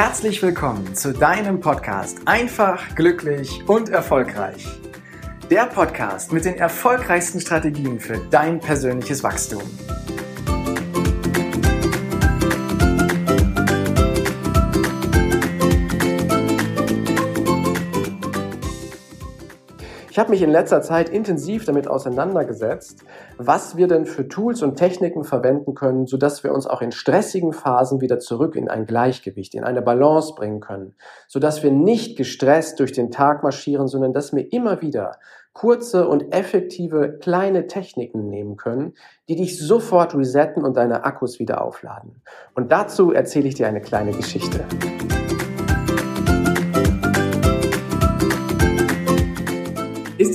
Herzlich willkommen zu deinem Podcast Einfach, glücklich und erfolgreich. Der Podcast mit den erfolgreichsten Strategien für dein persönliches Wachstum. Ich habe mich in letzter Zeit intensiv damit auseinandergesetzt, was wir denn für Tools und Techniken verwenden können, sodass wir uns auch in stressigen Phasen wieder zurück in ein Gleichgewicht, in eine Balance bringen können, sodass wir nicht gestresst durch den Tag marschieren, sondern dass wir immer wieder kurze und effektive kleine Techniken nehmen können, die dich sofort resetten und deine Akkus wieder aufladen. Und dazu erzähle ich dir eine kleine Geschichte.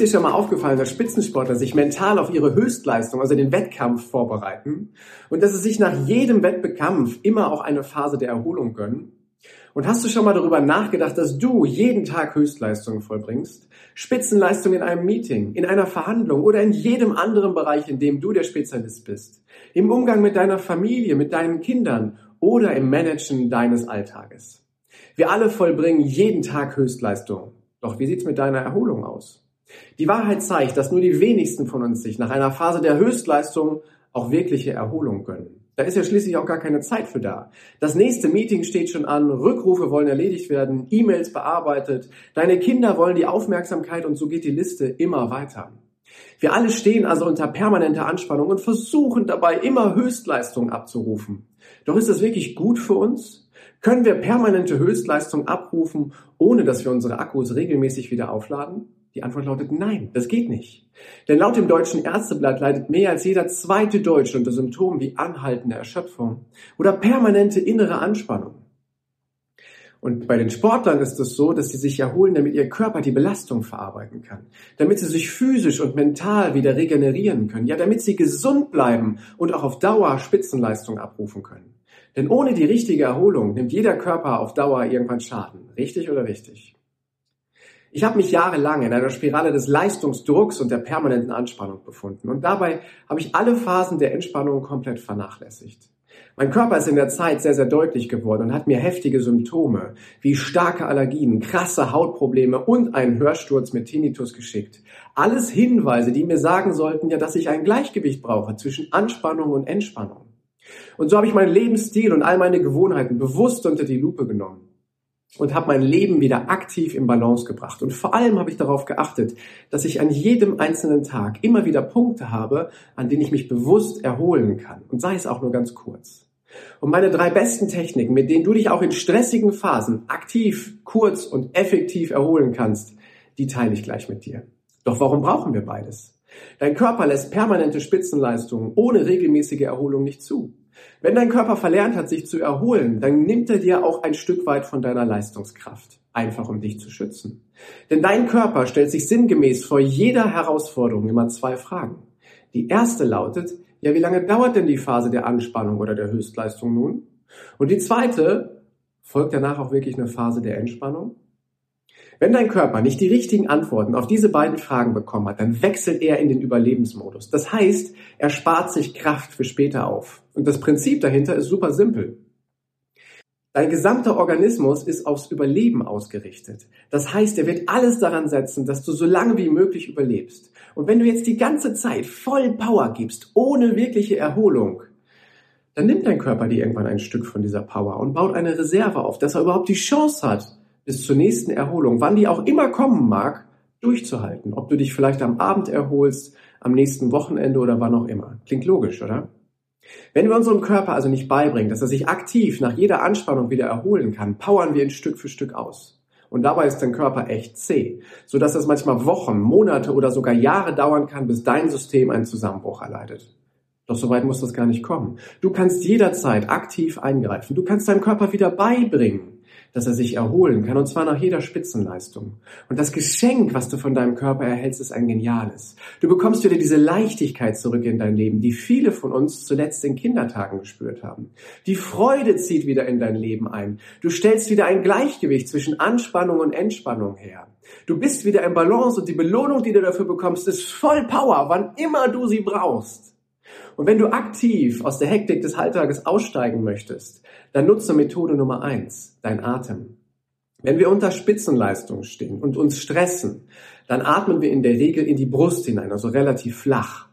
Dir schon mal aufgefallen, dass Spitzensportler sich mental auf ihre Höchstleistung, also den Wettkampf vorbereiten und dass sie sich nach jedem Wettkampf immer auch eine Phase der Erholung gönnen? Und hast du schon mal darüber nachgedacht, dass du jeden Tag Höchstleistungen vollbringst? Spitzenleistung in einem Meeting, in einer Verhandlung oder in jedem anderen Bereich, in dem du der Spezialist bist. Im Umgang mit deiner Familie, mit deinen Kindern oder im Managen deines Alltages. Wir alle vollbringen jeden Tag Höchstleistungen. Doch wie sieht's mit deiner Erholung aus? Die Wahrheit zeigt, dass nur die wenigsten von uns sich nach einer Phase der Höchstleistung auch wirkliche Erholung gönnen. Da ist ja schließlich auch gar keine Zeit für da. Das nächste Meeting steht schon an, Rückrufe wollen erledigt werden, E-Mails bearbeitet, deine Kinder wollen die Aufmerksamkeit und so geht die Liste immer weiter. Wir alle stehen also unter permanenter Anspannung und versuchen dabei immer Höchstleistung abzurufen. Doch ist das wirklich gut für uns? Können wir permanente Höchstleistung abrufen, ohne dass wir unsere Akkus regelmäßig wieder aufladen? Die Antwort lautet nein, das geht nicht. Denn laut dem deutschen Ärzteblatt leidet mehr als jeder zweite Deutsche unter Symptomen wie anhaltende Erschöpfung oder permanente innere Anspannung. Und bei den Sportlern ist es so, dass sie sich erholen, damit ihr Körper die Belastung verarbeiten kann, damit sie sich physisch und mental wieder regenerieren können, ja, damit sie gesund bleiben und auch auf Dauer Spitzenleistung abrufen können. Denn ohne die richtige Erholung nimmt jeder Körper auf Dauer irgendwann Schaden. Richtig oder richtig? Ich habe mich jahrelang in einer Spirale des Leistungsdrucks und der permanenten Anspannung befunden und dabei habe ich alle Phasen der Entspannung komplett vernachlässigt. Mein Körper ist in der Zeit sehr, sehr deutlich geworden und hat mir heftige Symptome wie starke Allergien, krasse Hautprobleme und einen Hörsturz mit Tinnitus geschickt. Alles Hinweise, die mir sagen sollten, ja, dass ich ein Gleichgewicht brauche zwischen Anspannung und Entspannung. Und so habe ich meinen Lebensstil und all meine Gewohnheiten bewusst unter die Lupe genommen und habe mein Leben wieder aktiv in Balance gebracht. Und vor allem habe ich darauf geachtet, dass ich an jedem einzelnen Tag immer wieder Punkte habe, an denen ich mich bewusst erholen kann. Und sei es auch nur ganz kurz. Und meine drei besten Techniken, mit denen du dich auch in stressigen Phasen aktiv, kurz und effektiv erholen kannst, die teile ich gleich mit dir. Doch warum brauchen wir beides? Dein Körper lässt permanente Spitzenleistungen ohne regelmäßige Erholung nicht zu. Wenn dein Körper verlernt hat, sich zu erholen, dann nimmt er dir auch ein Stück weit von deiner Leistungskraft, einfach um dich zu schützen. Denn dein Körper stellt sich sinngemäß vor jeder Herausforderung immer zwei Fragen. Die erste lautet, ja, wie lange dauert denn die Phase der Anspannung oder der Höchstleistung nun? Und die zweite, folgt danach auch wirklich eine Phase der Entspannung? Wenn dein Körper nicht die richtigen Antworten auf diese beiden Fragen bekommen hat, dann wechselt er in den Überlebensmodus. Das heißt, er spart sich Kraft für später auf. Und das Prinzip dahinter ist super simpel. Dein gesamter Organismus ist aufs Überleben ausgerichtet. Das heißt, er wird alles daran setzen, dass du so lange wie möglich überlebst. Und wenn du jetzt die ganze Zeit voll Power gibst, ohne wirkliche Erholung, dann nimmt dein Körper dir irgendwann ein Stück von dieser Power und baut eine Reserve auf, dass er überhaupt die Chance hat, bis zur nächsten Erholung, wann die auch immer kommen mag, durchzuhalten. Ob du dich vielleicht am Abend erholst, am nächsten Wochenende oder wann auch immer. Klingt logisch, oder? Wenn wir unserem Körper also nicht beibringen, dass er sich aktiv nach jeder Anspannung wieder erholen kann, powern wir ihn Stück für Stück aus. Und dabei ist dein Körper echt zäh, sodass es manchmal Wochen, Monate oder sogar Jahre dauern kann, bis dein System einen Zusammenbruch erleidet. Doch so weit muss das gar nicht kommen. Du kannst jederzeit aktiv eingreifen. Du kannst deinem Körper wieder beibringen, dass er sich erholen kann, und zwar nach jeder Spitzenleistung. Und das Geschenk, was du von deinem Körper erhältst, ist ein geniales. Du bekommst wieder diese Leichtigkeit zurück in dein Leben, die viele von uns zuletzt in Kindertagen gespürt haben. Die Freude zieht wieder in dein Leben ein. Du stellst wieder ein Gleichgewicht zwischen Anspannung und Entspannung her. Du bist wieder im Balance und die Belohnung, die du dafür bekommst, ist voll Power, wann immer du sie brauchst. Und wenn du aktiv aus der Hektik des Alltages aussteigen möchtest, dann nutze Methode Nummer eins, dein Atem. Wenn wir unter Spitzenleistung stehen und uns stressen, dann atmen wir in der Regel in die Brust hinein, also relativ flach.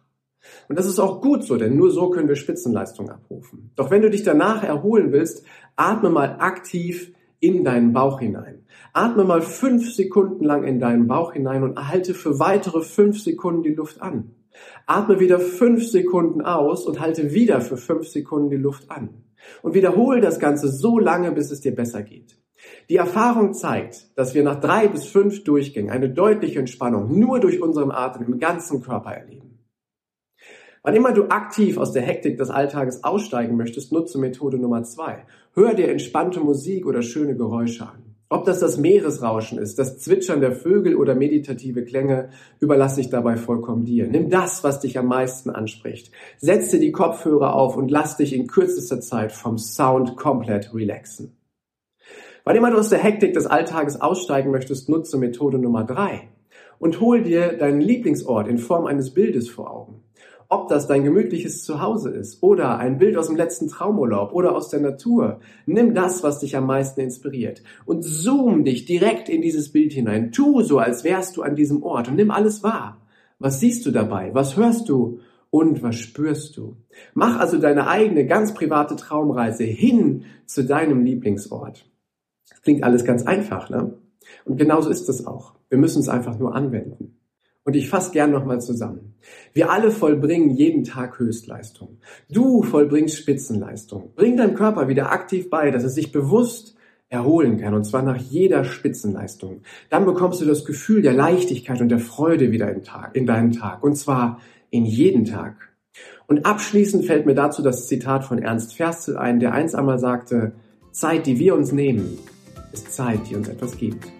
Und das ist auch gut so, denn nur so können wir Spitzenleistung abrufen. Doch wenn du dich danach erholen willst, atme mal aktiv in deinen Bauch hinein. Atme mal fünf Sekunden lang in deinen Bauch hinein und erhalte für weitere fünf Sekunden die Luft an. Atme wieder fünf Sekunden aus und halte wieder für fünf Sekunden die Luft an. Und wiederhole das Ganze so lange, bis es dir besser geht. Die Erfahrung zeigt, dass wir nach drei bis fünf Durchgängen eine deutliche Entspannung nur durch unseren Atem im ganzen Körper erleben. Wann immer du aktiv aus der Hektik des Alltages aussteigen möchtest, nutze Methode Nummer zwei. Hör dir entspannte Musik oder schöne Geräusche an. Ob das das Meeresrauschen ist, das Zwitschern der Vögel oder meditative Klänge, überlasse ich dabei vollkommen dir. Nimm das, was dich am meisten anspricht. Setze die Kopfhörer auf und lass dich in kürzester Zeit vom Sound komplett relaxen. Wann immer du aus der Hektik des Alltages aussteigen möchtest, nutze Methode Nummer drei und hol dir deinen Lieblingsort in Form eines Bildes vor Augen. Ob das dein gemütliches Zuhause ist oder ein Bild aus dem letzten Traumurlaub oder aus der Natur, nimm das, was dich am meisten inspiriert und zoom dich direkt in dieses Bild hinein. Tu so, als wärst du an diesem Ort und nimm alles wahr. Was siehst du dabei? Was hörst du? Und was spürst du? Mach also deine eigene ganz private Traumreise hin zu deinem Lieblingsort. Das klingt alles ganz einfach, ne? Und genauso ist es auch. Wir müssen es einfach nur anwenden. Und ich fasse gern nochmal zusammen. Wir alle vollbringen jeden Tag Höchstleistung. Du vollbringst Spitzenleistung. Bring deinem Körper wieder aktiv bei, dass es sich bewusst erholen kann, und zwar nach jeder Spitzenleistung. Dann bekommst du das Gefühl der Leichtigkeit und der Freude wieder in, Tag, in deinen Tag, und zwar in jeden Tag. Und abschließend fällt mir dazu das Zitat von Ernst Ferzel ein, der eins einmal sagte, Zeit, die wir uns nehmen, ist Zeit, die uns etwas gibt.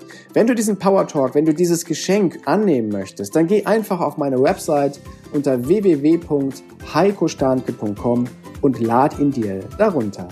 Wenn du diesen Power Talk, wenn du dieses Geschenk annehmen möchtest, dann geh einfach auf meine Website unter www.heikostanke.com und lad ihn dir darunter.